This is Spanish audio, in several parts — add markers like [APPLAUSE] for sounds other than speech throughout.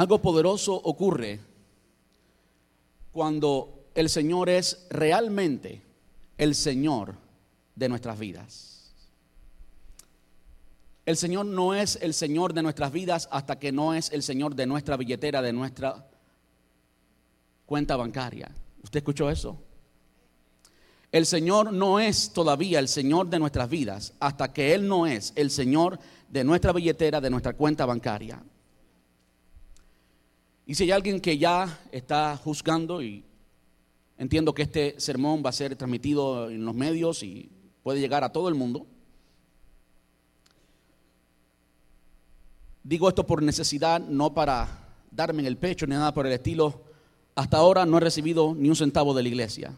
Algo poderoso ocurre cuando el Señor es realmente el Señor de nuestras vidas. El Señor no es el Señor de nuestras vidas hasta que no es el Señor de nuestra billetera, de nuestra cuenta bancaria. ¿Usted escuchó eso? El Señor no es todavía el Señor de nuestras vidas hasta que Él no es el Señor de nuestra billetera, de nuestra cuenta bancaria. Y si hay alguien que ya está juzgando, y entiendo que este sermón va a ser transmitido en los medios y puede llegar a todo el mundo, digo esto por necesidad, no para darme en el pecho ni nada por el estilo. Hasta ahora no he recibido ni un centavo de la iglesia.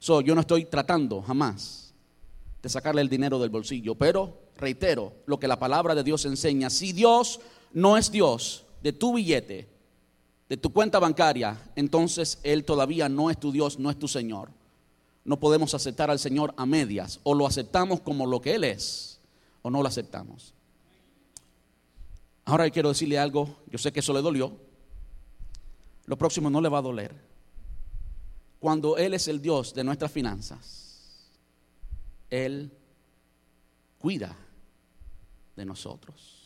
So, yo no estoy tratando jamás de sacarle el dinero del bolsillo, pero reitero lo que la palabra de Dios enseña. Si Dios no es Dios, de tu billete, de tu cuenta bancaria, entonces Él todavía no es tu Dios, no es tu Señor. No podemos aceptar al Señor a medias. O lo aceptamos como lo que Él es, o no lo aceptamos. Ahora quiero decirle algo, yo sé que eso le dolió. Lo próximo no le va a doler. Cuando Él es el Dios de nuestras finanzas, Él cuida de nosotros.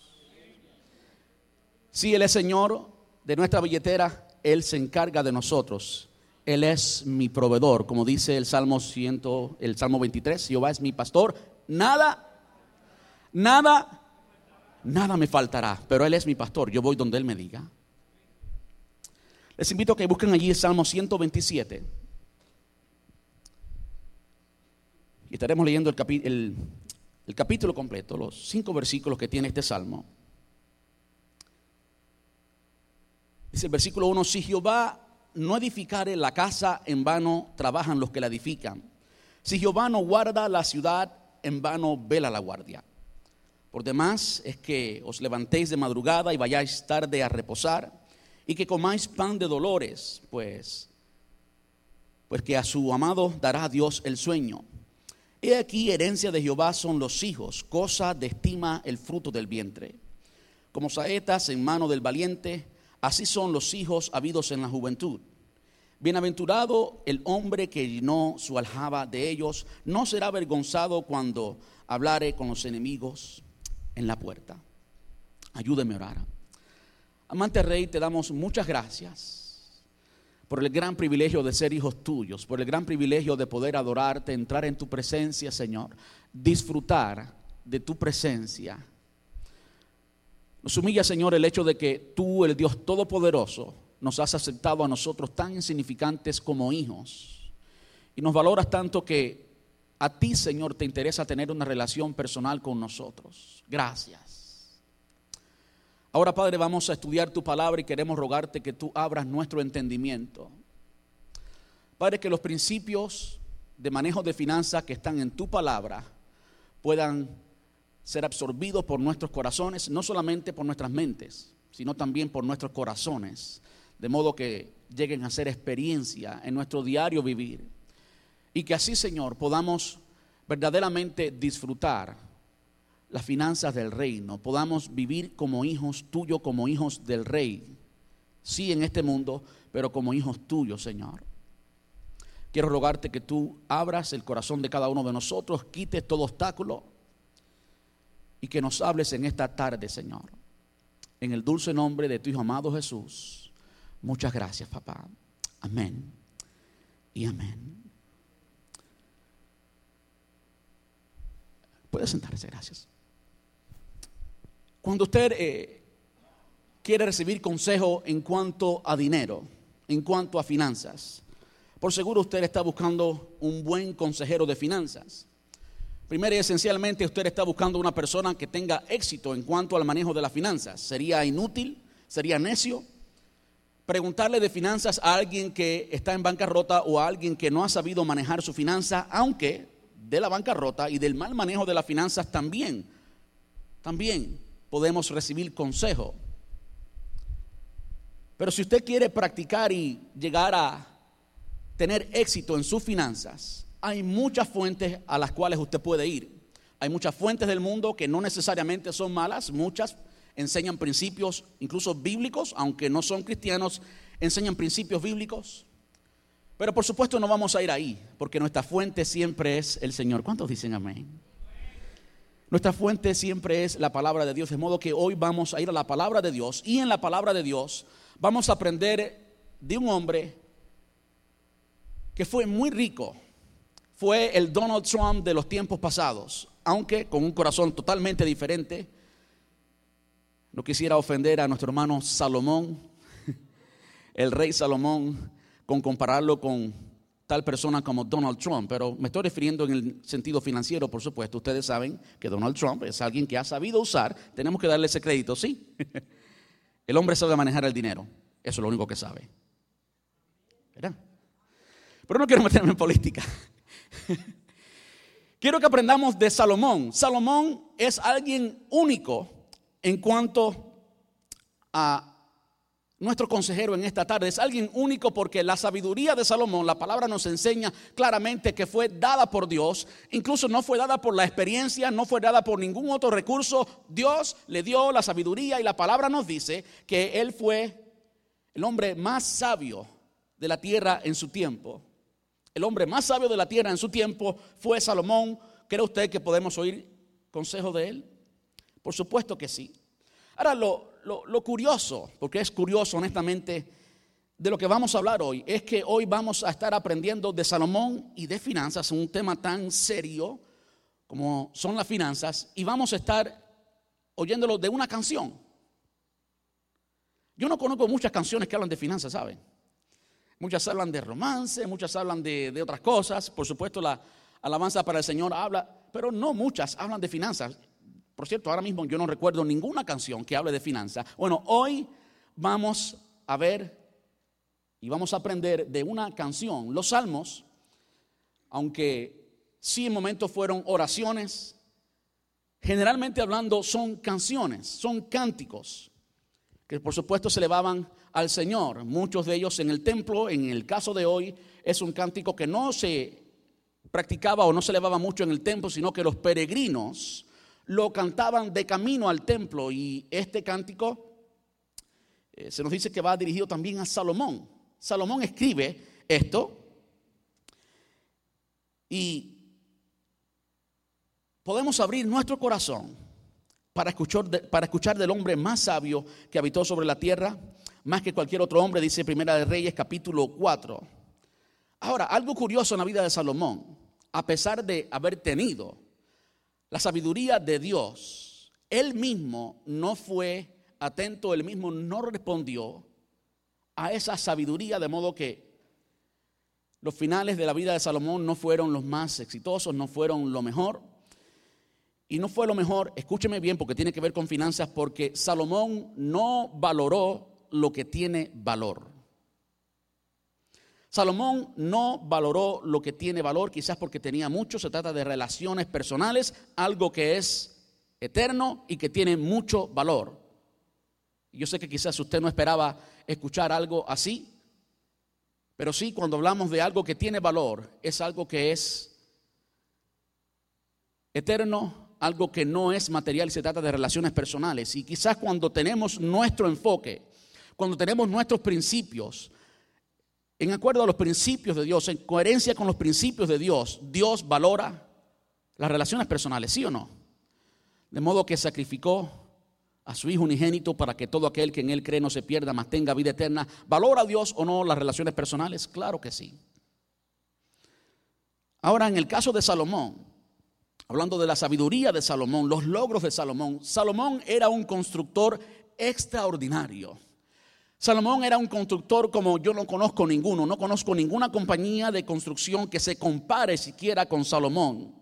Si Él es Señor de nuestra billetera, Él se encarga de nosotros. Él es mi proveedor, como dice el Salmo 100, el Salmo 23, Jehová es mi pastor, nada, nada, nada me faltará, pero Él es mi pastor, yo voy donde Él me diga. Les invito a que busquen allí el Salmo 127. Y estaremos leyendo el, el capítulo completo, los cinco versículos que tiene este Salmo. Dice el versículo 1, si Jehová no edificare la casa, en vano trabajan los que la edifican. Si Jehová no guarda la ciudad, en vano vela la guardia. Por demás es que os levantéis de madrugada y vayáis tarde a reposar y que comáis pan de dolores, pues pues que a su amado dará Dios el sueño. He aquí herencia de Jehová son los hijos, cosa de estima el fruto del vientre. Como saetas en mano del valiente, Así son los hijos habidos en la juventud. Bienaventurado el hombre que llenó su aljaba de ellos, no será avergonzado cuando hablare con los enemigos en la puerta. Ayúdeme a orar. Amante Rey, te damos muchas gracias por el gran privilegio de ser hijos tuyos, por el gran privilegio de poder adorarte, entrar en tu presencia, Señor, disfrutar de tu presencia nos humilla, Señor, el hecho de que tú, el Dios Todopoderoso, nos has aceptado a nosotros tan insignificantes como hijos. Y nos valoras tanto que a ti, Señor, te interesa tener una relación personal con nosotros. Gracias. Ahora, Padre, vamos a estudiar tu palabra y queremos rogarte que tú abras nuestro entendimiento. Padre, que los principios de manejo de finanzas que están en tu palabra puedan ser absorbidos por nuestros corazones, no solamente por nuestras mentes, sino también por nuestros corazones, de modo que lleguen a ser experiencia en nuestro diario vivir. Y que así, Señor, podamos verdaderamente disfrutar las finanzas del reino, podamos vivir como hijos tuyos, como hijos del rey, sí en este mundo, pero como hijos tuyos, Señor. Quiero rogarte que tú abras el corazón de cada uno de nosotros, quites todo obstáculo y que nos hables en esta tarde, Señor. En el dulce nombre de tu Hijo amado Jesús. Muchas gracias, papá. Amén. Y amén. Puede sentarse, gracias. Cuando usted eh, quiere recibir consejo en cuanto a dinero, en cuanto a finanzas, por seguro usted está buscando un buen consejero de finanzas. Primero y esencialmente usted está buscando una persona que tenga éxito en cuanto al manejo de las finanzas. Sería inútil, sería necio preguntarle de finanzas a alguien que está en bancarrota o a alguien que no ha sabido manejar su finanza, aunque de la bancarrota y del mal manejo de las finanzas también, también podemos recibir consejo. Pero si usted quiere practicar y llegar a tener éxito en sus finanzas, hay muchas fuentes a las cuales usted puede ir. Hay muchas fuentes del mundo que no necesariamente son malas, muchas enseñan principios, incluso bíblicos, aunque no son cristianos, enseñan principios bíblicos. Pero por supuesto no vamos a ir ahí, porque nuestra fuente siempre es el Señor. ¿Cuántos dicen amén? Nuestra fuente siempre es la palabra de Dios, de modo que hoy vamos a ir a la palabra de Dios y en la palabra de Dios vamos a aprender de un hombre que fue muy rico, fue el Donald Trump de los tiempos pasados, aunque con un corazón totalmente diferente. No quisiera ofender a nuestro hermano Salomón, [LAUGHS] el rey Salomón, con compararlo con tal persona como Donald Trump, pero me estoy refiriendo en el sentido financiero, por supuesto. Ustedes saben que Donald Trump es alguien que ha sabido usar, tenemos que darle ese crédito, sí. [LAUGHS] El hombre sabe manejar el dinero, eso es lo único que sabe. Pero no quiero meterme en política. [LAUGHS] Quiero que aprendamos de Salomón. Salomón es alguien único en cuanto a nuestro consejero en esta tarde. Es alguien único porque la sabiduría de Salomón, la palabra nos enseña claramente que fue dada por Dios. Incluso no fue dada por la experiencia, no fue dada por ningún otro recurso. Dios le dio la sabiduría y la palabra nos dice que él fue el hombre más sabio de la tierra en su tiempo el hombre más sabio de la tierra en su tiempo fue Salomón. ¿Cree usted que podemos oír consejo de él? Por supuesto que sí. Ahora, lo, curioso, porque es curioso honestamente, de lo que vamos a hablar hoy, es que hoy vamos a estar aprendiendo de Salomón y de finanzas, un tema tan serio como son las finanzas, y vamos a estar oyéndolo de una canción. Yo no conozco muchas canciones que hablan de finanzas, ¿saben? Muchas hablan de romance, muchas hablan de, otras cosas. Por supuesto, la alabanza para el Señor habla, pero no muchas hablan de finanzas. Por cierto, ahora mismo yo no recuerdo ninguna canción que hable de finanzas. Bueno, hoy vamos a ver y vamos a aprender de una canción. Los salmos, aunque sí en momentos fueron oraciones, generalmente hablando son canciones, son cánticos, que por supuesto se elevaban al Señor. Muchos de ellos en el templo, en el caso de hoy, es un cántico que no se practicaba o no se elevaba mucho en el templo, sino que los peregrinos lo cantaban de camino al templo. Y este cántico eh, se nos dice que va dirigido también a Salomón. Salomón escribe esto y podemos abrir nuestro corazón para escuchar, del hombre más sabio que habitó sobre la tierra más que cualquier otro hombre, dice Primera de Reyes capítulo 4. Ahora, algo curioso en la vida de Salomón, a pesar de haber tenido la sabiduría de Dios, él mismo no fue atento, él mismo no respondió a esa sabiduría, de modo que los finales de la vida de Salomón no fueron los más exitosos, no fueron lo mejor. Y no fue lo mejor, escúcheme bien porque tiene que ver con finanzas, porque Salomón no valoró lo que tiene valor. Salomón no valoró lo que tiene valor, quizás porque tenía mucho, se trata de relaciones personales, algo que es eterno y que tiene mucho valor. Yo sé que quizás usted no esperaba escuchar algo así, pero sí cuando hablamos de algo que tiene valor, es algo que es eterno, algo que no es material, se trata de relaciones personales. Y quizás cuando tenemos nuestro enfoque cuando tenemos nuestros principios, en acuerdo a los principios de Dios, en coherencia con los principios de Dios, Dios valora las relaciones personales, ¿sí o no? De modo que sacrificó a su Hijo unigénito para que todo aquel que en Él cree no se pierda, mas tenga vida eterna. ¿Valora a Dios o no las relaciones personales? Claro que sí. Ahora, en el caso de Salomón, hablando de la sabiduría de Salomón, los logros de Salomón, Salomón era un constructor extraordinario. Salomón era un constructor como yo no conozco ninguno, no conozco ninguna compañía de construcción que se compare siquiera con Salomón.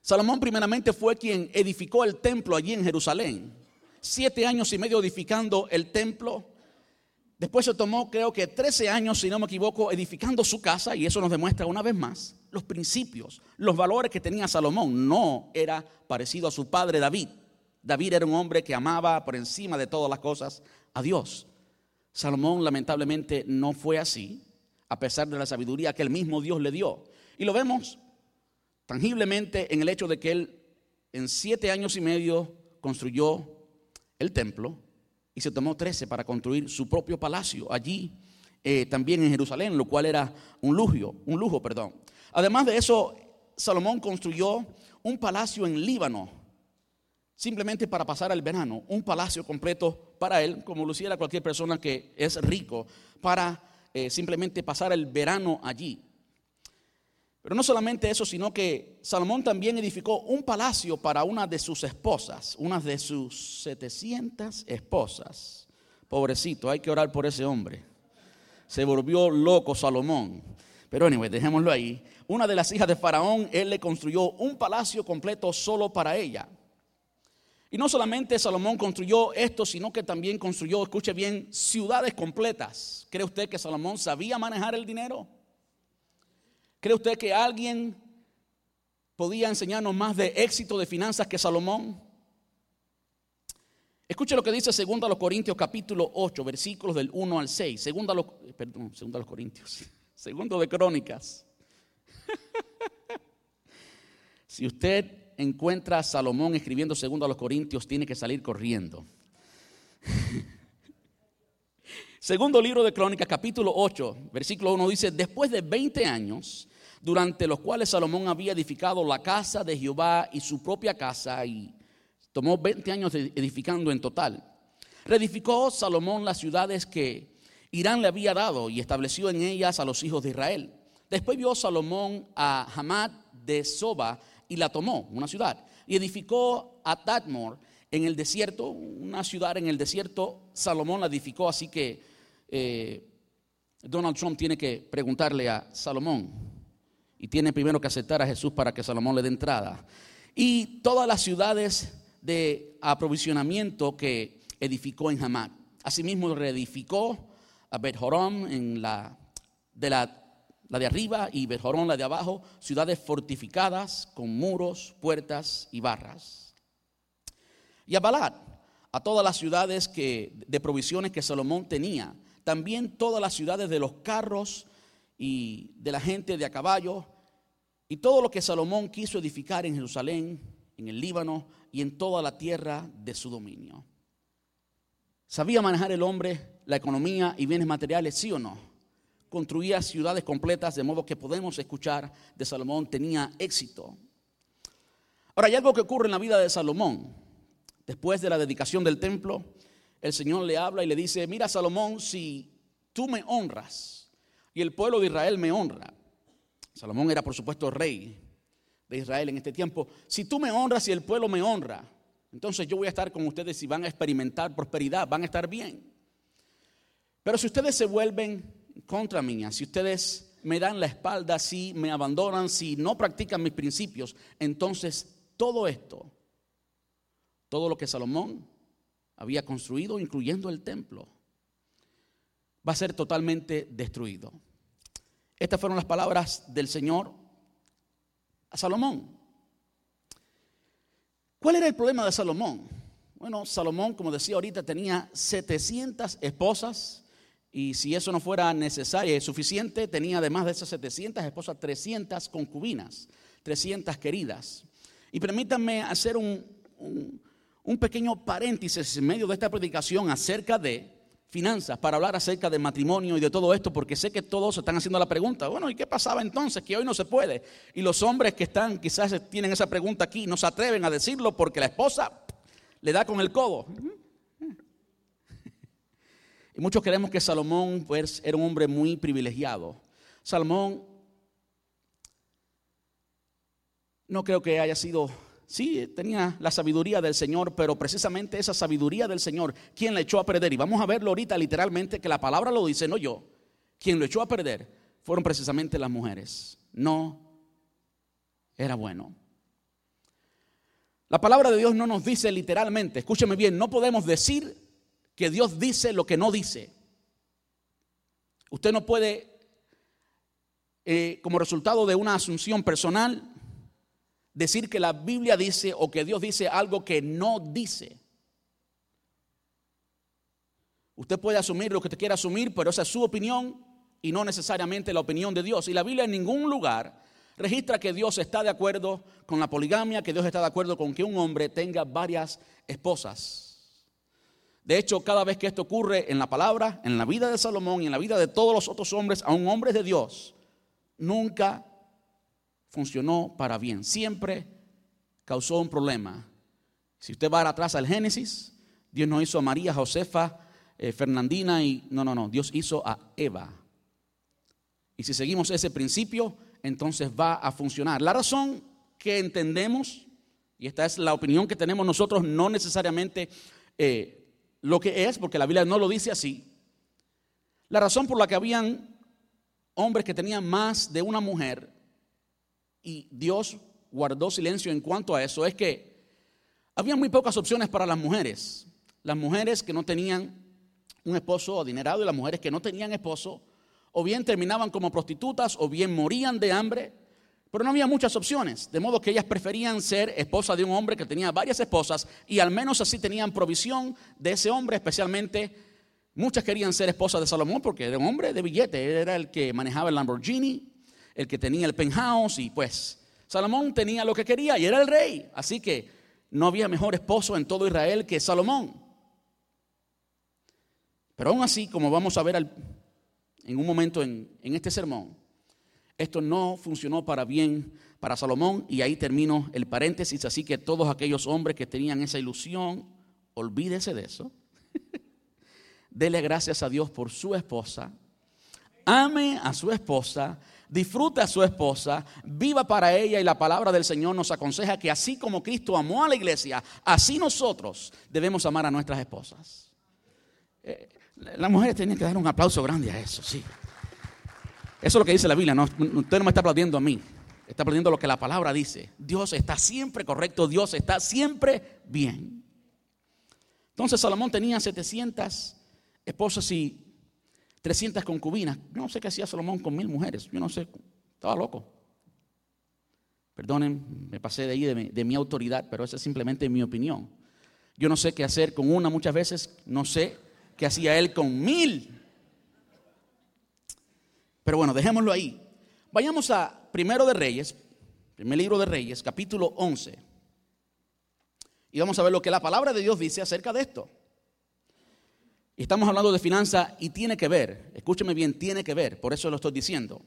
Salomón primeramente fue quien edificó el templo allí en Jerusalén. Siete años y medio edificando el templo. Después se tomó, creo que 13 años, si no me equivoco, edificando su casa, y eso nos demuestra una vez más los principios, los valores que tenía Salomón. No era parecido a su padre David. David era un hombre que amaba por encima de todas las cosas a Dios. Salomón lamentablemente no fue así, a pesar de la sabiduría que el mismo Dios le dio. Y lo vemos tangiblemente en el hecho de que él en siete años y medio construyó el templo y se tomó 13 para construir su propio palacio allí, eh, también en Jerusalén, lo cual era un lujo, un lujo, perdón. Además de eso, Salomón construyó un palacio en Líbano, simplemente para pasar el verano, un palacio completo para él, como lo hiciera cualquier persona que es rico, para eh, simplemente pasar el verano allí. Pero no solamente eso, sino que Salomón también edificó un palacio para una de sus esposas, una de sus 700 esposas. Pobrecito, hay que orar por ese hombre. Se volvió loco Salomón. Pero anyway, dejémoslo ahí. Una de las hijas de Faraón, él le construyó un palacio completo solo para ella. Y no solamente Salomón construyó esto, sino que también construyó, escuche bien, ciudades completas. ¿Cree usted que Salomón sabía manejar el dinero? ¿Cree usted que alguien podía enseñarnos más de éxito de finanzas que Salomón? Escuche lo que dice 2 Corintios capítulo 8, versículos del 1 al 6. Segunda los, perdón, los Corintios. [LAUGHS] Segundo de Crónicas. [LAUGHS] si usted encuentra a Salomón escribiendo segundo los Corintios, tiene que salir corriendo. [LAUGHS] Segundo libro de Crónicas, capítulo 8, versículo 1 dice, después de 20 años, durante los cuales Salomón había edificado la casa de Jehová y su propia casa, y tomó 20 años edificando en total. Reedificó Salomón las ciudades que Irán le había dado y estableció en ellas a los hijos de Israel. Después vio Salomón a Hamad de Soba y la tomó, una ciudad, y edificó a Tadmor en el desierto, una ciudad en el desierto. Salomón la edificó, así que eh, Donald Trump tiene que preguntarle a Salomón, y tiene primero que aceptar a Jesús para que Salomón le dé entrada. Y todas las ciudades de aprovisionamiento que edificó en Hamad. Asimismo reedificó a Bet en la de la, de arriba y Bet la de abajo, ciudades fortificadas con muros, puertas y barras. Y a Balad, a todas las ciudades que, de provisiones que Salomón tenía, también todas las ciudades de los carros y de la gente de a caballo, y todo lo que Salomón quiso edificar en Jerusalén, en el Líbano y en toda la tierra de su dominio. ¿Sabía manejar el hombre la economía y bienes materiales, sí o no? Construía ciudades completas, de modo que podemos escuchar de Salomón, tenía éxito. Ahora, hay algo que ocurre en la vida de Salomón. Después de la dedicación del templo, el Señor le habla y le dice, mira Salomón, si tú me honras, y el pueblo de Israel me honra. Salomón era por supuesto rey de Israel en este tiempo. Si tú me honras y el pueblo me honra, entonces yo voy a estar con ustedes y van a experimentar prosperidad, van a estar bien. Pero si ustedes se vuelven contra mí, si ustedes me dan la espalda, si me abandonan, si no practican mis principios, entonces todo esto, todo lo que Salomón había construido, incluyendo el templo, va a ser totalmente destruido. Estas fueron las palabras del Señor a Salomón. ¿Cuál era el problema de Salomón? Bueno, Salomón, como decía ahorita, tenía 700 esposas y si eso no fuera necesario y suficiente, tenía además de esas 700 esposas 300 concubinas, 300 queridas. Y permítanme hacer un, un, un pequeño paréntesis en medio de esta predicación acerca de finanzas para hablar acerca de matrimonio y de todo esto, porque sé que todos están haciendo la pregunta, bueno, ¿y qué pasaba entonces? Que hoy no se puede. Y los hombres que están, quizás tienen esa pregunta aquí, no se atreven a decirlo porque la esposa le da con el codo. Y muchos creemos que Salomón pues, era un hombre muy privilegiado. Salomón no creo que haya sido Sí, tenía la sabiduría del Señor, pero precisamente esa sabiduría del Señor, ¿quién le echó a perder? Y vamos a verlo ahorita literalmente, que la palabra lo dice, no yo. Quien lo echó a perder fueron precisamente las mujeres. No era bueno. La palabra de Dios no nos dice literalmente, escúcheme bien, no podemos decir que Dios dice lo que no dice. Usted no puede, eh, como resultado de una asunción personal, decir que la Biblia dice o que Dios dice algo que no dice. Usted puede asumir lo que te quiera asumir, pero esa es su opinión y no necesariamente la opinión de Dios. Y la Biblia en ningún lugar registra que Dios está de acuerdo con la poligamia, que Dios está de acuerdo con que un hombre tenga varias esposas. De hecho, cada vez que esto ocurre en la palabra, en la vida de Salomón y en la vida de todos los otros hombres, aun hombres de Dios, nunca funcionó para bien. Siempre causó un problema. Si usted va atrás al Génesis, Dios no hizo a María, Josefa, eh, Fernandina y... No, no, no, Dios hizo a Eva. Y si seguimos ese principio, entonces va a funcionar. La razón que entendemos, y esta es la opinión que tenemos nosotros, no necesariamente eh, lo que es, porque la Biblia no lo dice así. La razón por la que habían hombres que tenían más de una mujer y Dios guardó silencio en cuanto a eso es que había muy pocas opciones para las mujeres. Las mujeres que no tenían un esposo adinerado y las mujeres que no tenían esposo o bien terminaban como prostitutas o bien morían de hambre pero no había muchas opciones, de modo que ellas preferían ser esposa de un hombre que tenía varias esposas y al menos así tenían provisión de ese hombre, especialmente muchas querían ser esposas de Salomón porque era un hombre de billete, era el que manejaba el Lamborghini, el que tenía el penthouse y pues Salomón tenía lo que quería y era el rey, así que no había mejor esposo en todo Israel que Salomón. Pero aún así, como vamos a ver en un momento en este sermón, esto no funcionó para bien para Salomón y ahí termino el paréntesis, así que todos aquellos hombres que tenían esa ilusión, olvídese de eso. [LAUGHS] Dele gracias a Dios por su esposa. Ame a su esposa, disfrute a su esposa, viva para ella y la palabra del Señor nos aconseja que así como Cristo amó a la iglesia, así nosotros debemos amar a nuestras esposas. Eh, las mujeres tienen que dar un aplauso grande a eso, sí. Eso es lo que dice la Biblia. No, usted no me está aplaudiendo a mí. Está aplaudiendo lo que la palabra dice. Dios está siempre correcto. Dios está siempre bien. Entonces Salomón tenía 700 esposas y 300 concubinas. Yo no sé qué hacía Salomón con mil mujeres. Yo no sé. Estaba loco. Perdonen, me pasé de ahí de mi, de mi autoridad, pero esa es simplemente mi opinión. Yo no sé qué hacer con una muchas veces. No sé qué hacía él con mil. Pero bueno, dejémoslo ahí. Vayamos a Primero de Reyes, primer libro de Reyes, capítulo 11. Y vamos a ver lo que la palabra de Dios dice acerca de esto. Estamos hablando de finanza y tiene que ver, escúcheme bien, tiene que ver, por eso lo estoy diciendo.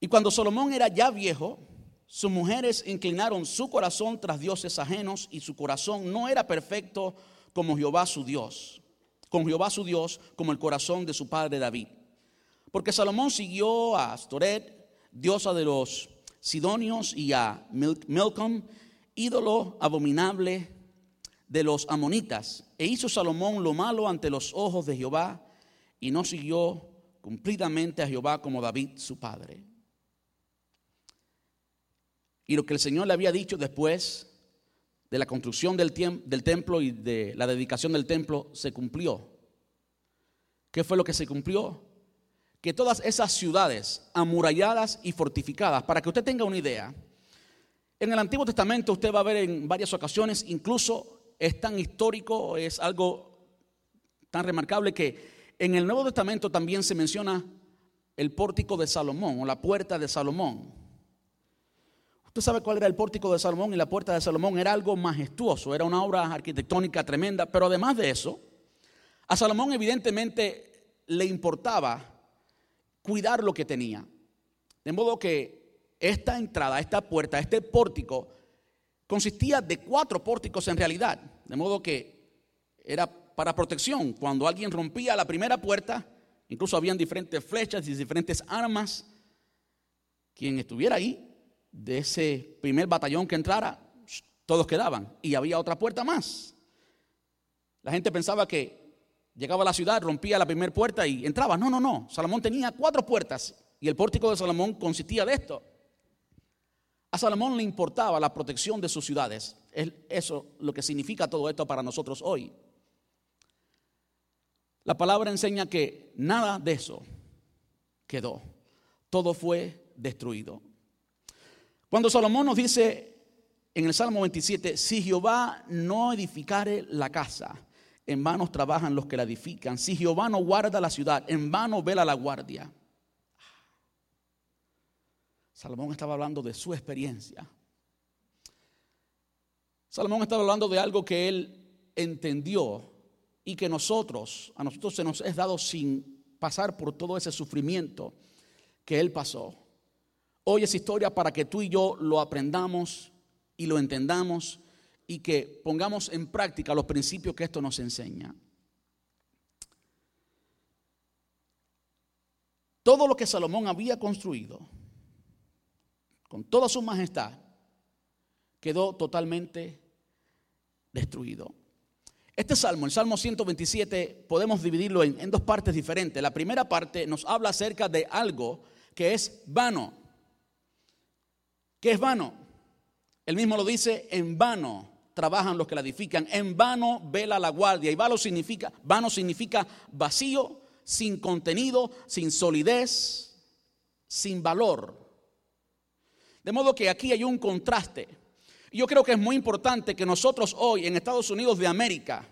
Y cuando Salomón era ya viejo, sus mujeres inclinaron su corazón tras dioses ajenos y su corazón no era perfecto como Jehová su Dios, con Jehová su Dios como el corazón de su padre David. Porque Salomón siguió a Astoret, diosa de los Sidonios, y a Milcom, ídolo abominable de los amonitas. E hizo Salomón lo malo ante los ojos de Jehová y no siguió cumplidamente a Jehová como David su padre. Y lo que el Señor le había dicho después de la construcción del, del templo y de la dedicación del templo se cumplió. ¿Qué fue lo que se cumplió? que todas esas ciudades amuralladas y fortificadas, para que usted tenga una idea, en el Antiguo Testamento usted va a ver en varias ocasiones, incluso es tan histórico, es algo tan remarcable que en el Nuevo Testamento también se menciona el pórtico de Salomón o la puerta de Salomón. Usted sabe cuál era el pórtico de Salomón y la puerta de Salomón era algo majestuoso, era una obra arquitectónica tremenda, pero además de eso, a Salomón evidentemente le importaba cuidar lo que tenía. De modo que esta entrada, esta puerta, este pórtico, consistía de cuatro pórticos en realidad. De modo que era para protección. Cuando alguien rompía la primera puerta, incluso habían diferentes flechas y diferentes armas. Quien estuviera ahí, de ese primer batallón que entrara, todos quedaban. Y había otra puerta más. La gente pensaba que Llegaba a la ciudad, rompía la primera puerta y entraba. No, no, no. Salomón tenía cuatro puertas y el pórtico de Salomón consistía de esto. A Salomón le importaba la protección de sus ciudades. Es eso lo que significa todo esto para nosotros hoy. La palabra enseña que nada de eso quedó. Todo fue destruido. Cuando Salomón nos dice en el Salmo 27, si Jehová no edificare la casa, en vano trabajan los que la edifican. Si Jehová no guarda la ciudad, en vano vela la guardia. Salomón estaba hablando de su experiencia. Salomón estaba hablando de algo que él entendió y que nosotros, a nosotros se nos es dado sin pasar por todo ese sufrimiento que él pasó. Hoy es historia para que tú y yo lo aprendamos y lo entendamos y que pongamos en práctica los principios que esto nos enseña. Todo lo que Salomón había construido, con toda su majestad, quedó totalmente destruido. Este salmo, el Salmo 127, podemos dividirlo en, dos partes diferentes. La primera parte nos habla acerca de algo que es vano. ¿Qué es vano? Él mismo lo dice, en vano trabajan los que la edifican, en vano vela la guardia. Y vano significa, vano significa vacío, sin contenido, sin solidez, sin valor. De modo que aquí hay un contraste. Yo creo que es muy importante que nosotros hoy en Estados Unidos de América,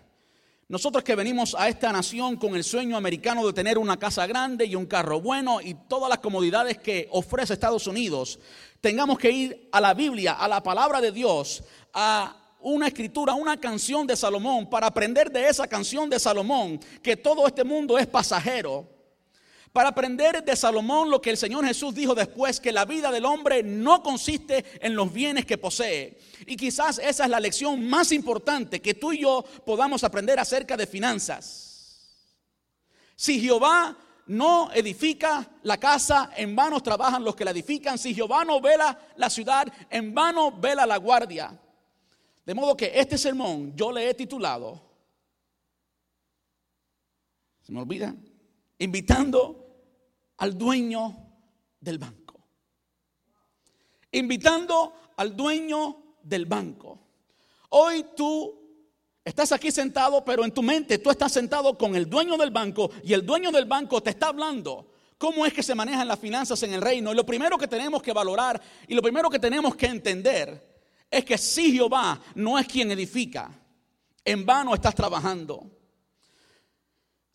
nosotros que venimos a esta nación con el sueño americano de tener una casa grande y un carro bueno y todas las comodidades que ofrece Estados Unidos, tengamos que ir a la Biblia, a la palabra de Dios, a una escritura, una canción de Salomón, para aprender de esa canción de Salomón que todo este mundo es pasajero para aprender de Salomón lo que el Señor Jesús dijo después, que la vida del hombre no consiste en los bienes que posee. Y quizás esa es la lección más importante que tú y yo podamos aprender acerca de finanzas. Si Jehová no edifica la casa, en vano trabajan los que la edifican. Si Jehová no vela la ciudad, en vano vela la guardia. De modo que este sermón yo le he titulado, ¿se me olvida? Invitando al dueño del banco. Invitando al dueño del banco. Hoy tú estás aquí sentado, pero en tu mente tú estás sentado con el dueño del banco y el dueño del banco te está hablando cómo es que se manejan las finanzas en el reino. Y lo primero que tenemos que valorar y lo primero que tenemos que entender es que si Jehová no es quien edifica, en vano estás trabajando.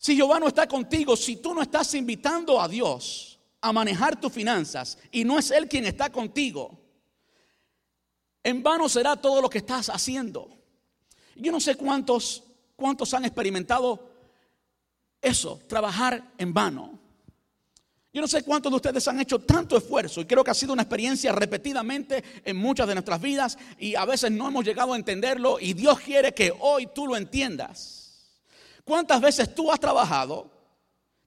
Si Jehová no está contigo, si tú no estás invitando a Dios a manejar tus finanzas y no es Él quien está contigo, en vano será todo lo que estás haciendo. Yo no sé cuántos, cuántos han experimentado eso, trabajar en vano. Yo no sé cuántos de ustedes han hecho tanto esfuerzo y creo que ha sido una experiencia repetidamente en muchas de nuestras vidas y a veces no hemos llegado a entenderlo y Dios quiere que hoy tú lo entiendas. ¿Cuántas veces tú has trabajado,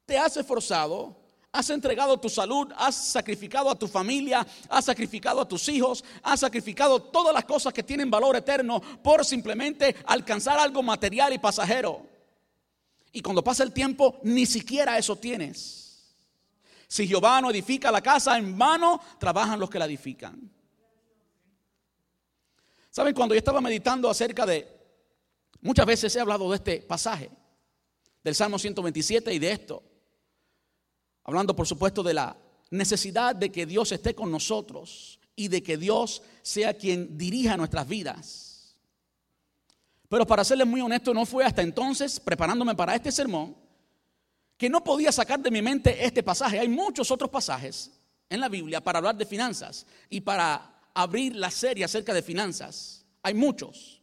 te has esforzado, has entregado tu salud, has sacrificado a tu familia, has sacrificado a tus hijos, has sacrificado todas las cosas que tienen valor eterno por simplemente alcanzar algo material y pasajero? Y cuando pasa el tiempo, ni siquiera eso tienes. Si Jehová no edifica la casa, en vano trabajan los que la edifican. ¿Saben? Cuando yo estaba meditando acerca de, muchas veces he hablado de este pasaje, del Salmo 127 y de esto. Hablando, por supuesto, de la necesidad de que Dios esté con nosotros y de que Dios sea quien dirija nuestras vidas. Pero para serles muy honesto, no fue hasta entonces, preparándome para este sermón, que no podía sacar de mi mente este pasaje. Hay muchos otros pasajes en la Biblia para hablar de finanzas y para abrir la serie acerca de finanzas. Hay muchos.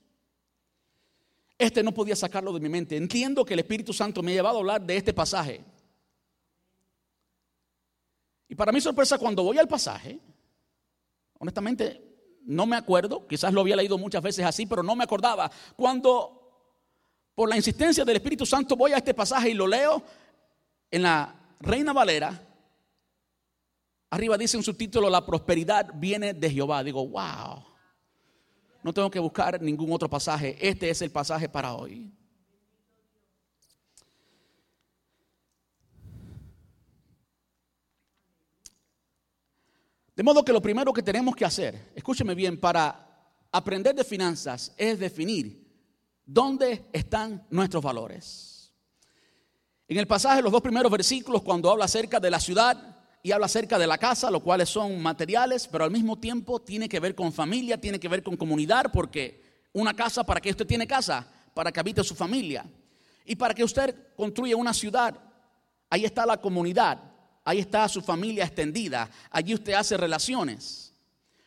Este no podía sacarlo de mi mente. Entiendo que el Espíritu Santo me ha llevado a hablar de este pasaje. Y para mi sorpresa, cuando voy al pasaje, honestamente no me acuerdo, quizás lo había leído muchas veces así, pero no me acordaba. Cuando por la insistencia del Espíritu Santo voy a este pasaje y lo leo en la Reina Valera, arriba dice un subtítulo, la prosperidad viene de Jehová. Digo, wow. No tengo que buscar ningún otro pasaje. Este es el pasaje para hoy. De modo que lo primero que tenemos que hacer, escúcheme bien, para aprender de finanzas es definir dónde están nuestros valores. En el pasaje, los dos primeros versículos, cuando habla acerca de la ciudad, y habla acerca de la casa, lo cuales son materiales, pero al mismo tiempo tiene que ver con familia, tiene que ver con comunidad, porque una casa, ¿para que usted tiene casa? Para que habite su familia. Y para que usted construya una ciudad, ahí está la comunidad. ahí está su familia extendida, allí usted hace relaciones.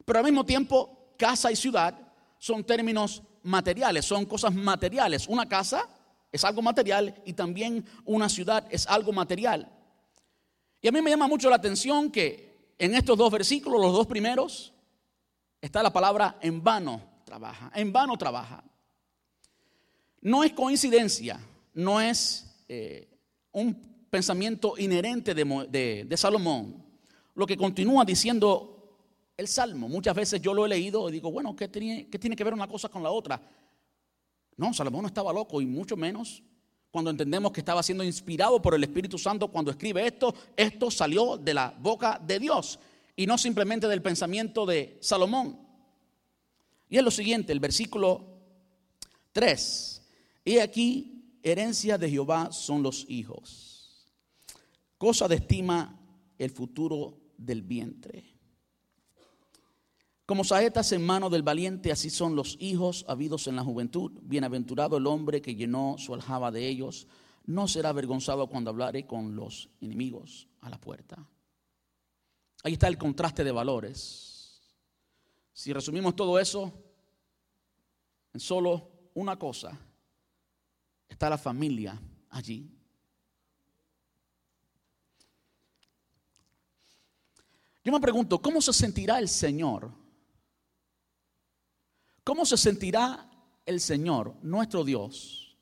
Pero al mismo tiempo, casa y ciudad son términos materiales, son cosas materiales. Una casa es algo material y también una ciudad es algo material. Y a mí me llama mucho la atención que en estos dos versículos, los dos primeros, está la palabra en vano trabaja, en vano trabaja. No es coincidencia, no es eh, un pensamiento inherente de, Salomón, lo que continúa diciendo el Salmo. Muchas veces yo lo he leído y digo, bueno, ¿qué tiene, ¿qué tiene que ver una cosa con la otra? No, Salomón no estaba loco y mucho menos cuando entendemos que estaba siendo inspirado por el Espíritu Santo cuando escribe esto, esto salió de la boca de Dios y no simplemente del pensamiento de Salomón. Y es lo siguiente, el versículo 3. Y aquí, herencia de Jehová son los hijos. Cosa de estima el futuro del vientre. Como saetas en mano del valiente, así son los hijos habidos en la juventud. Bienaventurado el hombre que llenó su aljaba de ellos. No será avergonzado cuando hablare con los enemigos a la puerta. Ahí está el contraste de valores. Si resumimos todo eso en solo una cosa, está la familia allí. Yo me pregunto, ¿cómo se sentirá el Señor? ¿Cómo se sentirá el Señor, nuestro Dios,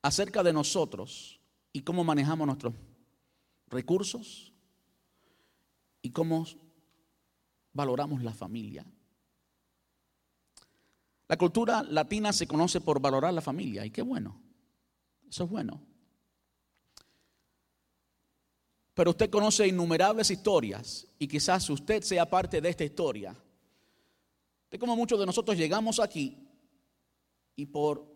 acerca de nosotros y cómo manejamos nuestros recursos y cómo valoramos la familia. La cultura latina se conoce por valorar la familia y qué bueno, eso es bueno. Pero usted conoce innumerables historias y quizás usted sea parte de esta historia de cómo muchos de nosotros llegamos aquí y por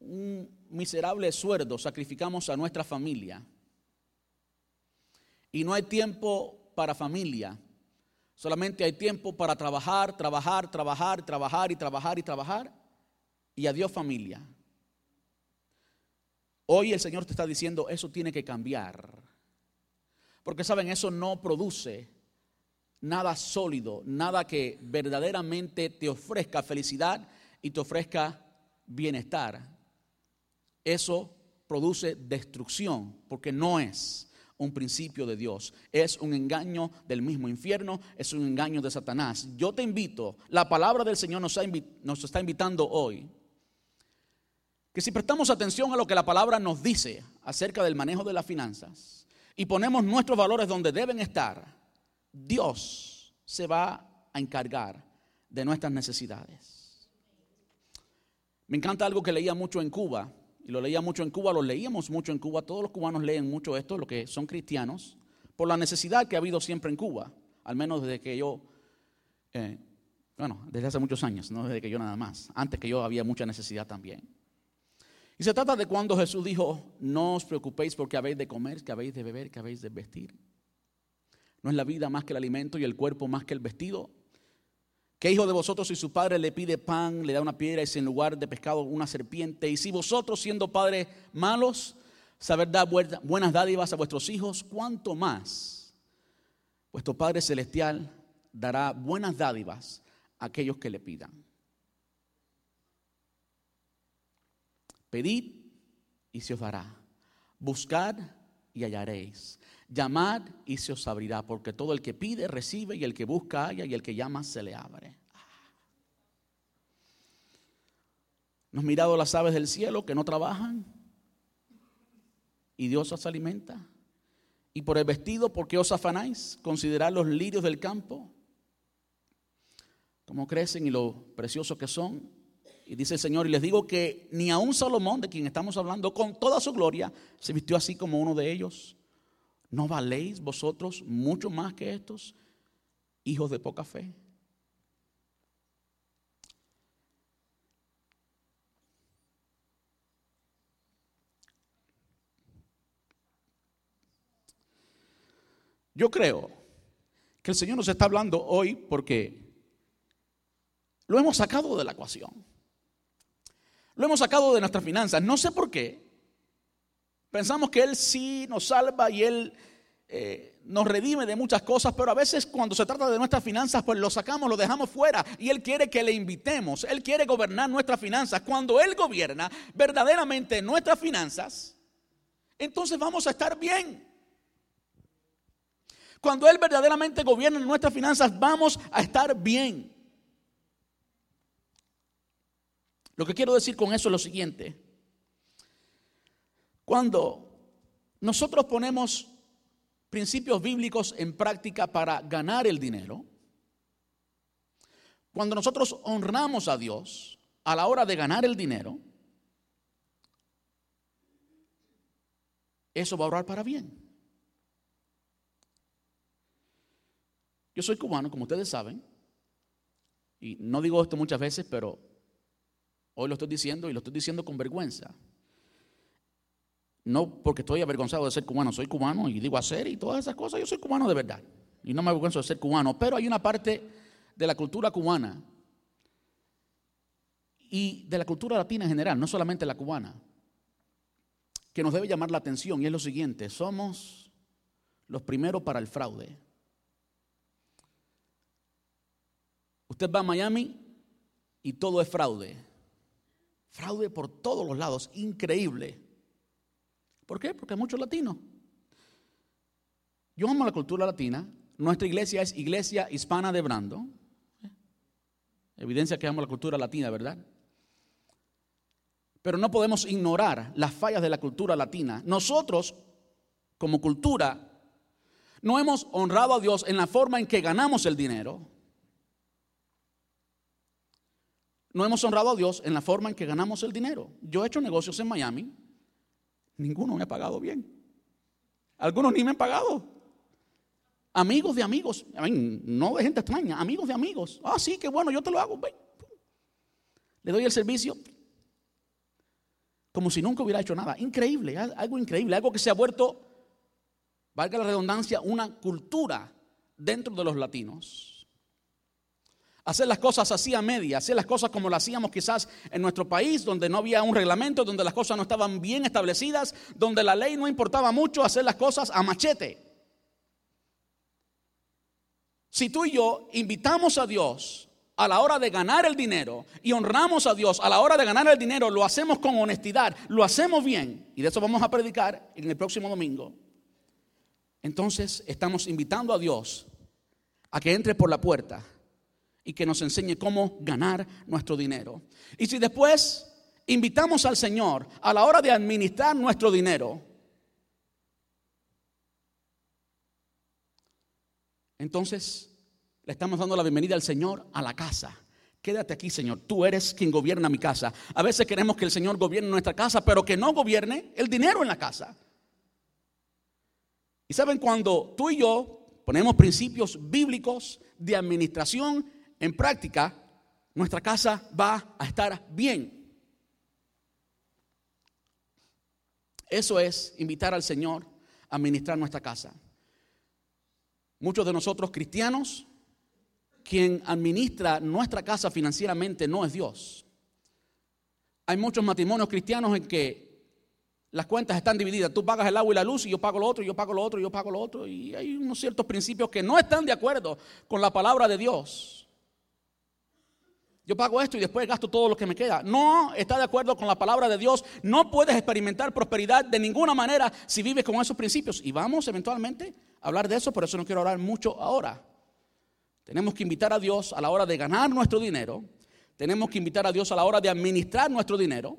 un miserable sueldo sacrificamos a nuestra familia. Y no hay tiempo para familia. Solamente hay tiempo para trabajar, trabajar, trabajar, trabajar y trabajar y trabajar. Y adiós familia. Hoy el Señor te está diciendo, eso tiene que cambiar. Porque saben, eso no produce nada sólido, nada que verdaderamente te ofrezca felicidad y te ofrezca bienestar. Eso produce destrucción, porque no es un principio de Dios. Es un engaño del mismo infierno, es un engaño de Satanás. Yo te invito, la palabra del Señor nos, está invitando hoy, que si prestamos atención a lo que la palabra nos dice acerca del manejo de las finanzas y ponemos nuestros valores donde deben estar, Dios se va a encargar de nuestras necesidades. Me encanta algo que leía mucho en Cuba y lo leía mucho en Cuba, lo leíamos mucho en Cuba, todos los cubanos leen mucho esto, los que son cristianos, por la necesidad que ha habido siempre en Cuba, al menos desde que yo, eh, bueno, desde hace muchos años, no desde que yo nada más, antes que yo había mucha necesidad también. Y se trata de cuando Jesús dijo, no os preocupéis porque habéis de comer, que habéis de beber, que habéis de vestir. No es la vida más que el alimento y el cuerpo más que el vestido. ¿Qué hijo de vosotros si su padre le pide pan, le da una piedra y si en lugar de pescado una serpiente? Y si vosotros siendo padres malos, saber dar buenas dádivas a vuestros hijos, ¿cuánto más vuestro Padre Celestial dará buenas dádivas a aquellos que le pidan? Pedid y se os dará. Buscad y hallaréis. Llamad y se os abrirá, porque todo el que pide recibe y el que busca halla y el que llama se le abre. ¿No has mirado las aves del cielo que no trabajan? Y Dios os alimenta. Y por el vestido, ¿por qué os afanáis? Considerad los lirios del campo, cómo crecen y lo preciosos que son. Y dice el Señor, y les digo que ni a un Salomón, de quien estamos hablando, con toda su gloria, se vistió así como uno de ellos. ¿No valéis vosotros mucho más que estos hijos de poca fe? Yo creo que el Señor nos está hablando hoy porque lo hemos sacado de la ecuación. Lo hemos sacado de nuestras finanzas. No sé por qué, Pensamos que Él sí nos salva y Él eh, nos redime de muchas cosas, pero a veces cuando se trata de nuestras finanzas, pues lo sacamos, lo dejamos fuera y Él quiere que le invitemos, Él quiere gobernar nuestras finanzas. Cuando Él gobierna verdaderamente nuestras finanzas, entonces vamos a estar bien. Cuando Él verdaderamente gobierna nuestras finanzas, vamos a estar bien. Lo que quiero decir con eso es lo siguiente. Cuando nosotros ponemos principios bíblicos en práctica para ganar el dinero, cuando nosotros honramos a Dios a la hora de ganar el dinero, eso va a orar para bien. Yo soy cubano, como ustedes saben, y no digo esto muchas veces, pero hoy lo estoy diciendo y lo estoy diciendo con vergüenza. No porque estoy avergonzado de ser cubano, soy cubano y digo hacer y todas esas cosas, yo soy cubano de verdad. Y no me avergüenzo de ser cubano, pero hay una parte de la cultura cubana y de la cultura latina en general, no solamente la cubana, que nos debe llamar la atención y es lo siguiente, somos los primeros para el fraude. Usted va a Miami y todo es fraude. Fraude por todos los lados, increíble. ¿Por qué? Porque hay muchos latinos. Yo amo la cultura latina. Nuestra iglesia es Iglesia Hispana de Brando. Evidencia que amo la cultura latina, ¿verdad? Pero no podemos ignorar las fallas de la cultura latina. Nosotros, como cultura, no hemos honrado a Dios en la forma en que ganamos el dinero. No hemos honrado a Dios en la forma en que ganamos el dinero. Yo he hecho negocios en Miami Ninguno me ha pagado bien. Algunos ni me han pagado. Amigos de amigos, no de gente extraña, amigos de amigos. Ah, sí, qué bueno, yo te lo hago. Le doy el servicio como si nunca hubiera hecho nada. Increíble, algo increíble, algo que se ha vuelto, valga la redundancia, una cultura dentro de los latinos hacer las cosas así a media, hacer las cosas como lo hacíamos quizás en nuestro país, donde no había un reglamento, donde las cosas no estaban bien establecidas, donde la ley no importaba mucho, hacer las cosas a machete. Si tú y yo invitamos a Dios a la hora de ganar el dinero y honramos a Dios a la hora de ganar el dinero, lo hacemos con honestidad, lo hacemos bien, y de eso vamos a predicar en el próximo domingo, entonces estamos invitando a Dios a que entre por la puerta y que nos enseñe cómo ganar nuestro dinero. Y si después invitamos al Señor a la hora de administrar nuestro dinero, entonces le estamos dando la bienvenida al Señor a la casa. Quédate aquí, Señor. Tú eres quien gobierna mi casa. A veces queremos que el Señor gobierne nuestra casa, pero que no gobierne el dinero en la casa. Y saben, cuando tú y yo ponemos principios bíblicos de administración en práctica, nuestra casa va a estar bien. Eso es invitar al Señor a administrar nuestra casa. Muchos de nosotros cristianos, quien administra nuestra casa financieramente no es Dios. Hay muchos matrimonios cristianos en que las cuentas están divididas. Tú pagas el agua y la luz y yo pago lo otro, y yo pago lo otro, y yo pago lo otro. Y hay unos ciertos principios que no están de acuerdo con la palabra de Dios. Yo pago esto y después gasto todo lo que me queda. No está de acuerdo con la palabra de Dios. No puedes experimentar prosperidad de ninguna manera si vives con esos principios. Y vamos eventualmente a hablar de eso, por eso no quiero hablar mucho ahora. Tenemos que invitar a Dios a la hora de ganar nuestro dinero. Tenemos que invitar a Dios a la hora de administrar nuestro dinero.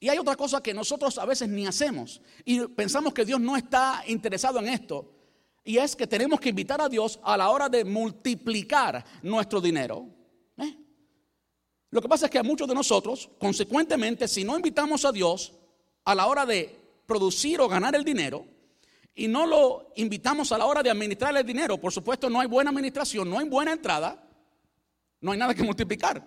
Y hay otra cosa que nosotros a veces ni hacemos. Y pensamos que Dios no está interesado en esto. Y es que tenemos que invitar a Dios a la hora de multiplicar nuestro dinero. Lo que pasa es que a muchos de nosotros, consecuentemente, si no invitamos a Dios a la hora de producir o ganar el dinero, y no lo invitamos a la hora de administrar el dinero, por supuesto no hay buena administración, no hay buena entrada, no hay nada que multiplicar.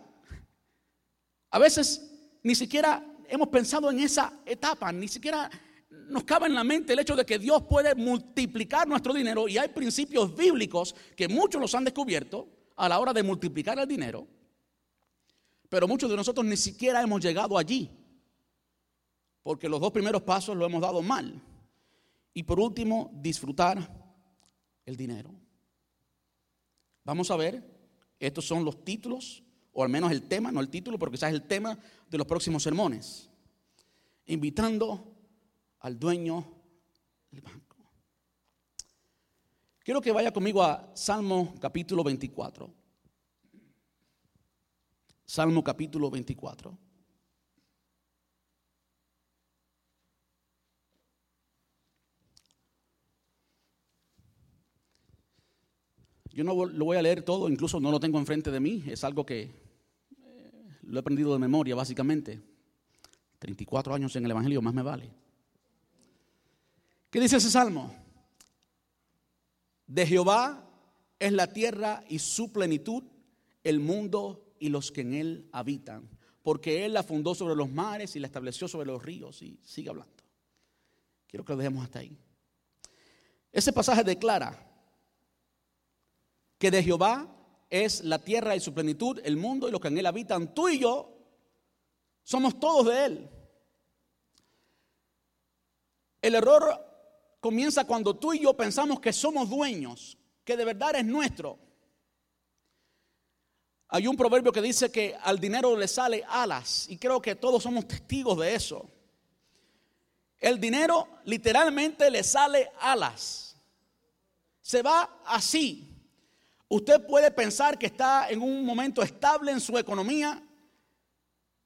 A veces ni siquiera hemos pensado en esa etapa, ni siquiera nos cabe en la mente el hecho de que Dios puede multiplicar nuestro dinero y hay principios bíblicos que muchos los han descubierto a la hora de multiplicar el dinero pero muchos de nosotros ni siquiera hemos llegado allí. porque los dos primeros pasos lo hemos dado mal. Y por último, disfrutar el dinero. Vamos a ver, estos son los títulos, o al menos el tema, no el título, porque quizás el tema de los próximos sermones. Invitando al dueño del banco. Quiero que vaya conmigo a Salmo capítulo 24. Salmo capítulo 24. Yo no lo voy a leer todo, incluso no lo tengo enfrente de mí, es algo que eh, lo he aprendido de memoria básicamente. 34 años en el Evangelio, más me vale. ¿Qué dice ese salmo? De Jehová es la tierra y su plenitud, el mundo y los que en él habitan, porque él la fundó sobre los mares y la estableció sobre los ríos y sigue hablando. Quiero que lo dejemos hasta ahí. Ese pasaje declara que de Jehová es la tierra y su plenitud, el mundo y los que en él habitan. Tú y yo somos todos de él. El error comienza cuando tú y yo pensamos que somos dueños, que de verdad es nuestro. Hay un proverbio que dice que al dinero le sale alas y creo que todos somos testigos de eso. El dinero literalmente le sale alas. Se va así. Usted puede pensar que está en un momento estable en su economía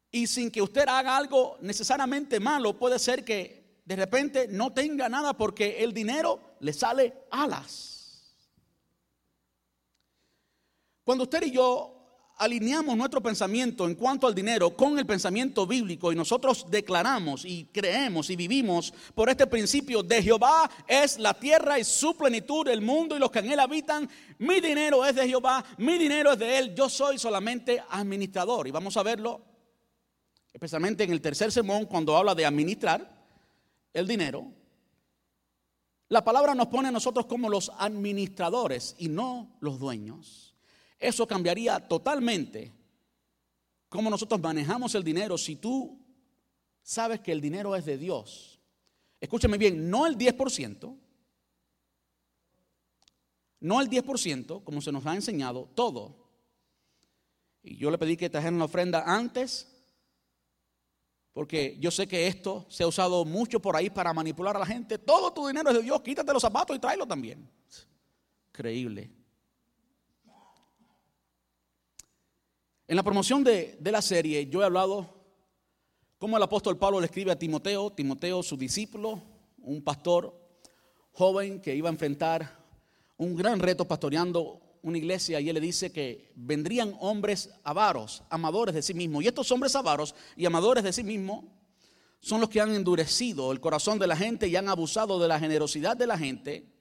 y sin que usted haga algo necesariamente malo, puede ser que de repente no tenga nada porque el dinero le sale alas. Cuando usted y yo alineamos nuestro pensamiento en cuanto al dinero con el pensamiento bíblico y nosotros declaramos y creemos y vivimos por este principio de Jehová es la tierra y su plenitud, el mundo y los que en él habitan, mi dinero es de Jehová, mi dinero es de él, yo soy solamente administrador. Y vamos a verlo especialmente en el tercer sermón cuando habla de administrar el dinero, la palabra nos pone a nosotros como los administradores y no los dueños. Eso cambiaría totalmente cómo nosotros manejamos el dinero si tú sabes que el dinero es de Dios. Escúchame bien, no el 10%, no el 10%, como se nos ha enseñado, todo. Y yo le pedí que trajeran la ofrenda antes porque yo sé que esto se ha usado mucho por ahí para manipular a la gente. Todo tu dinero es de Dios, quítate los zapatos y tráelo también. Increíble. En la promoción de, de, la serie yo he hablado cómo el apóstol Pablo le escribe a Timoteo, Timoteo su discípulo, un pastor joven que iba a enfrentar un gran reto pastoreando una iglesia y él le dice que vendrían hombres avaros, amadores de sí mismos. Y estos hombres avaros y amadores de sí mismos son los que han endurecido el corazón de la gente y han abusado de la generosidad de la gente.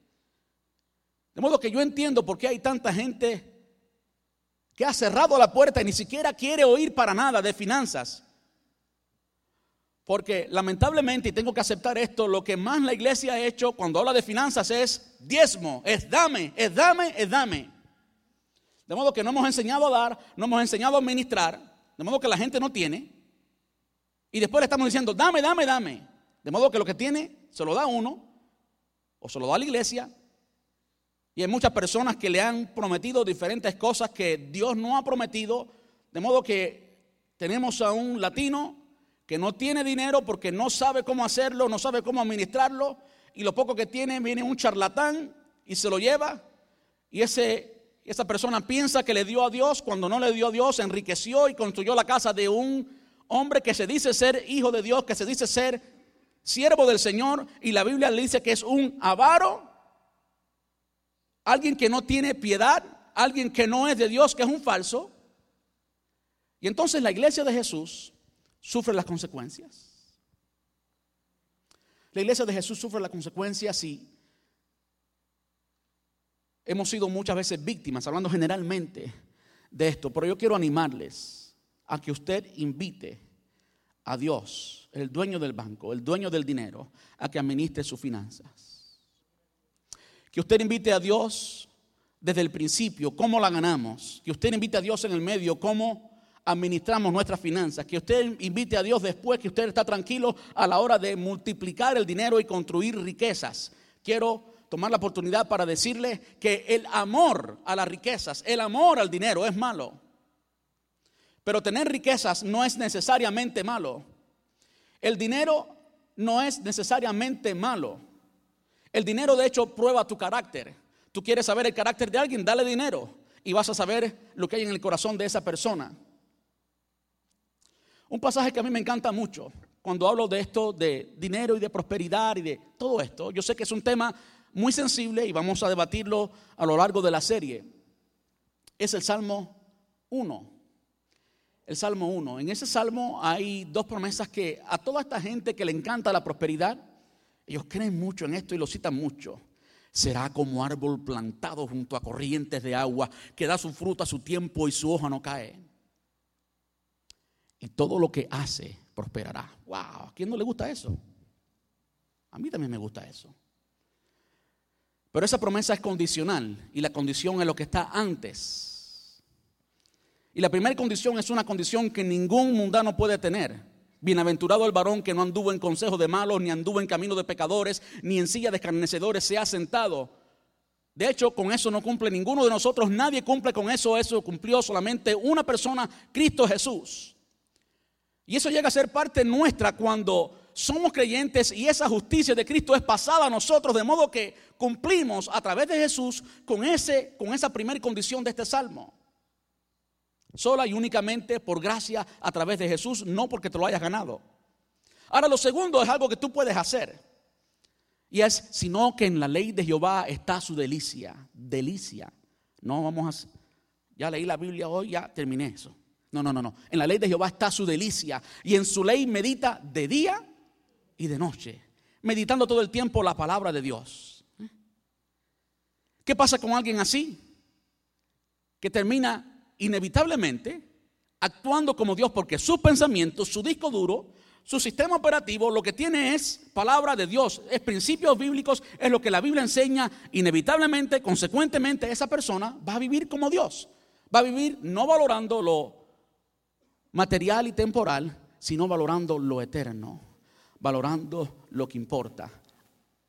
De modo que yo entiendo por qué hay tanta gente que ha cerrado la puerta y ni siquiera quiere oír para nada de finanzas. Porque lamentablemente, y tengo que aceptar esto, lo que más la iglesia ha hecho cuando habla de finanzas es diezmo, es dame, es dame, es dame. De modo que no hemos enseñado a dar, no hemos enseñado a administrar, de modo que la gente no tiene. Y después le estamos diciendo, dame, dame, dame. De modo que lo que tiene se lo da uno o se lo da a la iglesia. Y hay muchas personas que le han prometido diferentes cosas que Dios no ha prometido. De modo que tenemos a un latino que no tiene dinero porque no sabe cómo hacerlo, no sabe cómo administrarlo. Y lo poco que tiene viene un charlatán y se lo lleva. Y ese esa persona piensa que le dio a Dios cuando no le dio a Dios, enriqueció y construyó la casa de un hombre que se dice ser hijo de Dios, que se dice ser siervo del Señor y la Biblia le dice que es un avaro, alguien que no tiene piedad, alguien que no es de Dios, que es un falso. Y entonces la iglesia de Jesús sufre las consecuencias. La iglesia de Jesús sufre las consecuencias y hemos sido muchas veces víctimas, hablando generalmente de esto, pero yo quiero animarles a que usted invite a Dios, el dueño del banco, el dueño del dinero, a que administre sus finanzas. Que usted invite a Dios desde el principio, cómo la ganamos. Que usted invite a Dios en el medio, cómo administramos nuestras finanzas, que usted invite a Dios después, que usted está tranquilo a la hora de multiplicar el dinero y construir riquezas. Quiero tomar la oportunidad para decirle que el amor a las riquezas, el amor al dinero es malo. Pero tener riquezas no es necesariamente malo. El dinero no es necesariamente malo. El dinero de hecho prueba tu carácter. Tú quieres saber el carácter de alguien, dale dinero y vas a saber lo que hay en el corazón de esa persona. Un pasaje que a mí me encanta mucho cuando hablo de esto de dinero y de prosperidad y de todo esto. Yo sé que es un tema muy sensible y vamos a debatirlo a lo largo de la serie. Es el Salmo 1. El Salmo 1. En ese salmo hay dos promesas que a toda esta gente que le encanta la prosperidad, ellos creen mucho en esto y lo citan mucho. Será como árbol plantado junto a corrientes de agua que da su fruto a su tiempo y su hoja no cae y todo lo que hace prosperará. ¡Wow! ¿A quién no le gusta eso? A mí también me gusta eso. Pero esa promesa es condicional y la condición es lo que está antes. Y la primera condición es una condición que ningún mundano puede tener. Bienaventurado el varón que no anduvo en consejo de malos, ni anduvo en camino de pecadores, ni en silla de escarnecedores se ha sentado. De hecho, con eso no cumple ninguno de nosotros, nadie cumple con eso, eso cumplió solamente una persona, Cristo Jesús. Y eso llega a ser parte nuestra cuando somos creyentes y esa justicia de Cristo es pasada a nosotros, de modo que cumplimos a través de Jesús con, ese, con esa primera condición de este salmo. Sola y únicamente por gracia a través de Jesús, no porque te lo hayas ganado. Ahora, lo segundo es algo que tú puedes hacer. Y es, sino que en la ley de Jehová está su delicia. Delicia. No vamos a... Ya leí la Biblia hoy, ya terminé eso. No, no, no, no. En la ley de Jehová está su delicia y en su ley medita de día y de noche, meditando todo el tiempo la palabra de Dios. ¿Qué pasa con alguien así? Que termina inevitablemente actuando como Dios porque sus pensamientos, su disco duro, su sistema operativo lo que tiene es palabra de Dios, es principios bíblicos, es lo que la Biblia enseña, inevitablemente, consecuentemente, esa persona va a vivir como Dios. Va a vivir no valorando lo material y temporal, sino valorando lo eterno, valorando lo que importa.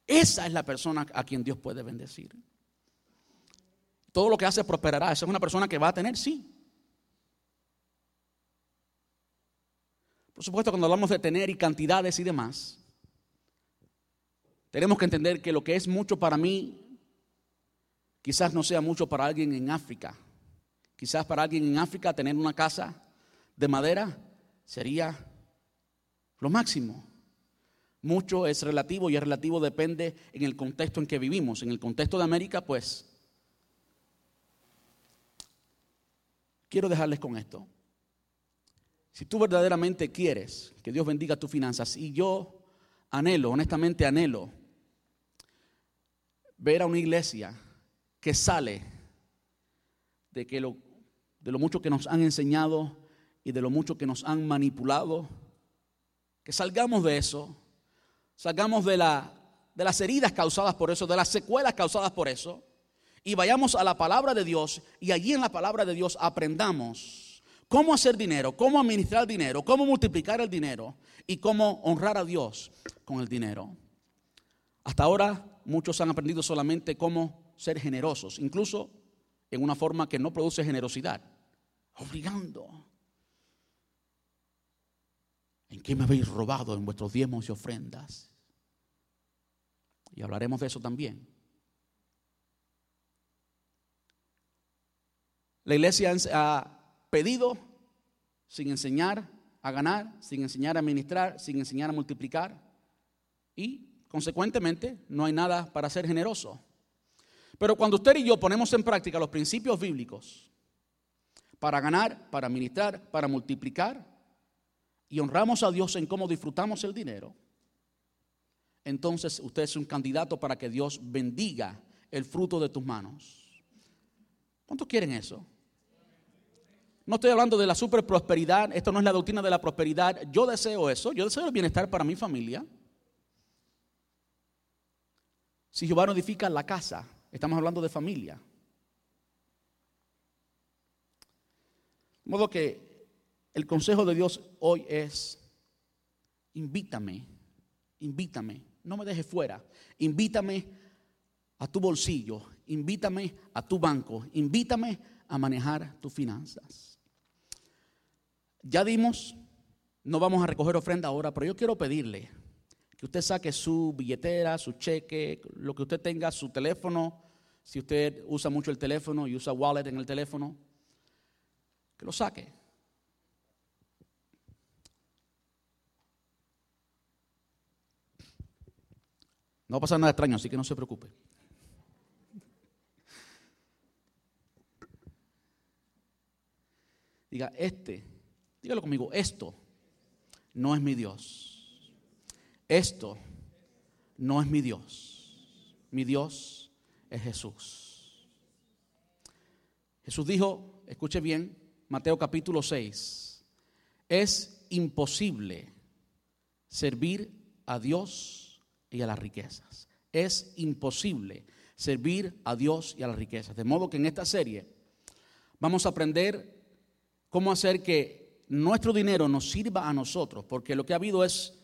Esa es la persona a quien Dios puede bendecir. Todo lo que hace prosperará. Esa es una persona que va a tener, sí. Por supuesto, cuando hablamos de tener y cantidades y demás, tenemos que entender que lo que es mucho para mí, quizás no sea mucho para alguien en África. Quizás para alguien en África tener una casa de madera sería lo máximo. Mucho es relativo y es relativo depende en el contexto en que vivimos. En el contexto de América, pues, quiero dejarles con esto. Si tú verdaderamente quieres que Dios bendiga tus finanzas, y yo anhelo, honestamente anhelo, ver a una iglesia que sale de, que lo, de lo mucho que nos han enseñado y de lo mucho que nos han manipulado, que salgamos de eso, salgamos de, la, de las heridas causadas por eso, de las secuelas causadas por eso, y vayamos a la palabra de Dios y allí en la palabra de Dios aprendamos cómo hacer dinero, cómo administrar dinero, cómo multiplicar el dinero y cómo honrar a Dios con el dinero. Hasta ahora muchos han aprendido solamente cómo ser generosos, incluso en una forma que no produce generosidad, obligando. ¿En qué me habéis robado en vuestros diezmos y ofrendas? Y hablaremos de eso también. La iglesia ha pedido sin enseñar a ganar, sin enseñar a administrar, sin enseñar a multiplicar y consecuentemente no hay nada para ser generoso. Pero cuando usted y yo ponemos en práctica los principios bíblicos para ganar, para administrar, para multiplicar, y honramos a Dios en cómo disfrutamos el dinero, entonces usted es un candidato para que Dios bendiga el fruto de tus manos. ¿Cuántos quieren eso? No estoy hablando de la super prosperidad, esto no es la doctrina de la prosperidad. Yo deseo eso, yo deseo el bienestar para mi familia. Si Jehová no edifica la casa, estamos hablando de familia. De modo que el consejo de Dios hoy es, invítame, invítame, no me dejes fuera, invítame a tu bolsillo, invítame a tu banco, invítame a manejar tus finanzas. Ya dimos, no vamos a recoger ofrenda ahora, pero yo quiero pedirle que usted saque su billetera, su cheque, lo que usted tenga, su teléfono, si usted usa mucho el teléfono y usa wallet en el teléfono, que lo saque. No va a pasar nada extraño, así que no se preocupe. Diga, este, dígalo conmigo, esto no es mi Dios. Esto no es mi Dios. Mi Dios es Jesús. Jesús dijo, escuche bien, Mateo capítulo 6, es imposible servir a Dios y a las riquezas. Es imposible servir a Dios y a las riquezas. De modo que en esta serie vamos a aprender cómo hacer que nuestro dinero nos sirva a nosotros, porque lo que ha habido es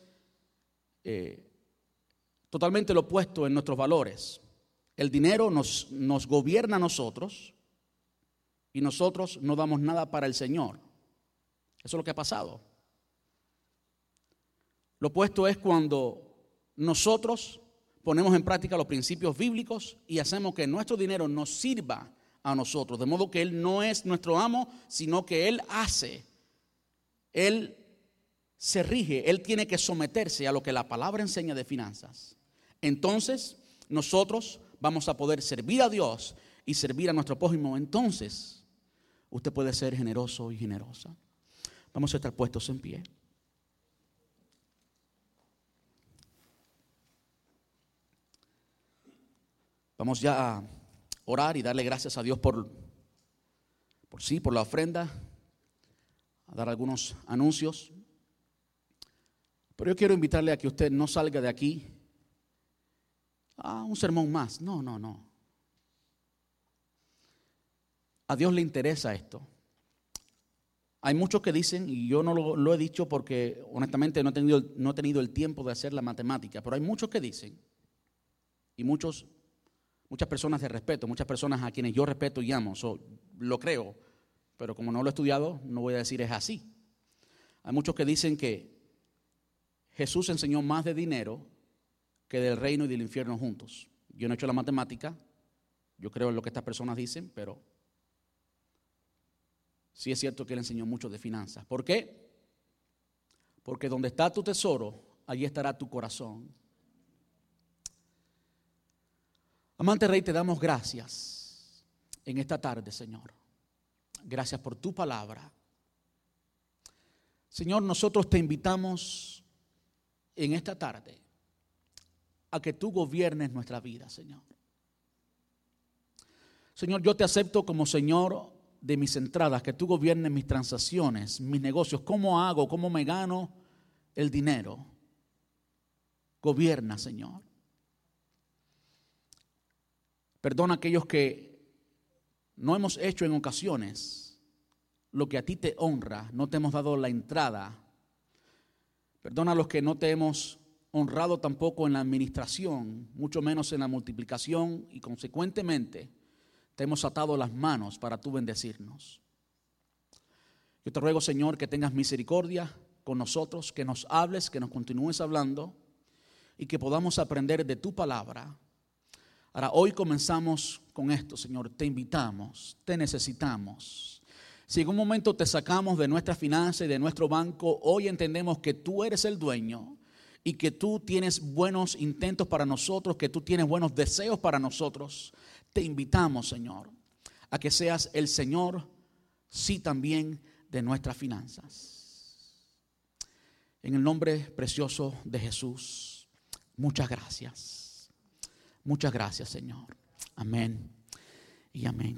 eh, totalmente lo opuesto en nuestros valores. El dinero nos, nos gobierna a nosotros y nosotros no damos nada para el Señor. Eso es lo que ha pasado. Lo opuesto es cuando nosotros ponemos en práctica los principios bíblicos y hacemos que nuestro dinero nos sirva a nosotros. De modo que Él no es nuestro amo, sino que Él hace. Él se rige, Él tiene que someterse a lo que la palabra enseña de finanzas. Entonces, nosotros vamos a poder servir a Dios y servir a nuestro prójimo. Entonces, usted puede ser generoso y generosa. Vamos a estar puestos en pie. Vamos ya a orar y darle gracias a Dios por, por sí, por la ofrenda, a dar algunos anuncios. Pero yo quiero invitarle a que usted no salga de aquí a un sermón más. No, no, no. A Dios le interesa esto. Hay muchos que dicen, y yo no lo, he dicho porque honestamente no he, tenido, no he tenido el tiempo de hacer la matemática, pero hay muchos que dicen, y muchos muchas personas de respeto, muchas personas a quienes yo respeto y amo, lo creo, pero como no lo he estudiado, no voy a decir es así. Hay muchos que dicen que Jesús enseñó más de dinero que del reino y del infierno juntos. Yo no he hecho la matemática, yo creo en lo que estas personas dicen, pero sí es cierto que él enseñó mucho de finanzas. ¿Por qué? Porque donde está tu tesoro, allí estará tu corazón. Amante Rey, te damos gracias en esta tarde, Señor. Gracias por tu palabra. Señor, nosotros te invitamos en esta tarde a que tú gobiernes nuestra vida, Señor. Señor, yo te acepto como Señor de mis entradas, que tú gobiernes mis transacciones, mis negocios, cómo hago, cómo me gano el dinero. Gobierna, Señor. Perdona a aquellos que no hemos hecho en ocasiones lo que a ti te honra, no te hemos dado la entrada. Perdona a los que no te hemos honrado tampoco en la administración, mucho menos en la multiplicación y consecuentemente te hemos atado las manos para tú bendecirnos. Yo te ruego, Señor, que tengas misericordia con nosotros, que nos hables, que nos continúes hablando y que podamos aprender de tu palabra Ahora, hoy comenzamos con esto, Señor. Te invitamos, te necesitamos. Si en un momento te sacamos de nuestra finanza y de nuestro banco, hoy entendemos que tú eres el dueño y que tú tienes buenos intentos para nosotros, que tú tienes buenos deseos para nosotros. Te invitamos, Señor, a que seas el Señor, sí también, de nuestras finanzas. En el nombre precioso de Jesús, muchas gracias. Muchas gracias, Señor. Amén y amén.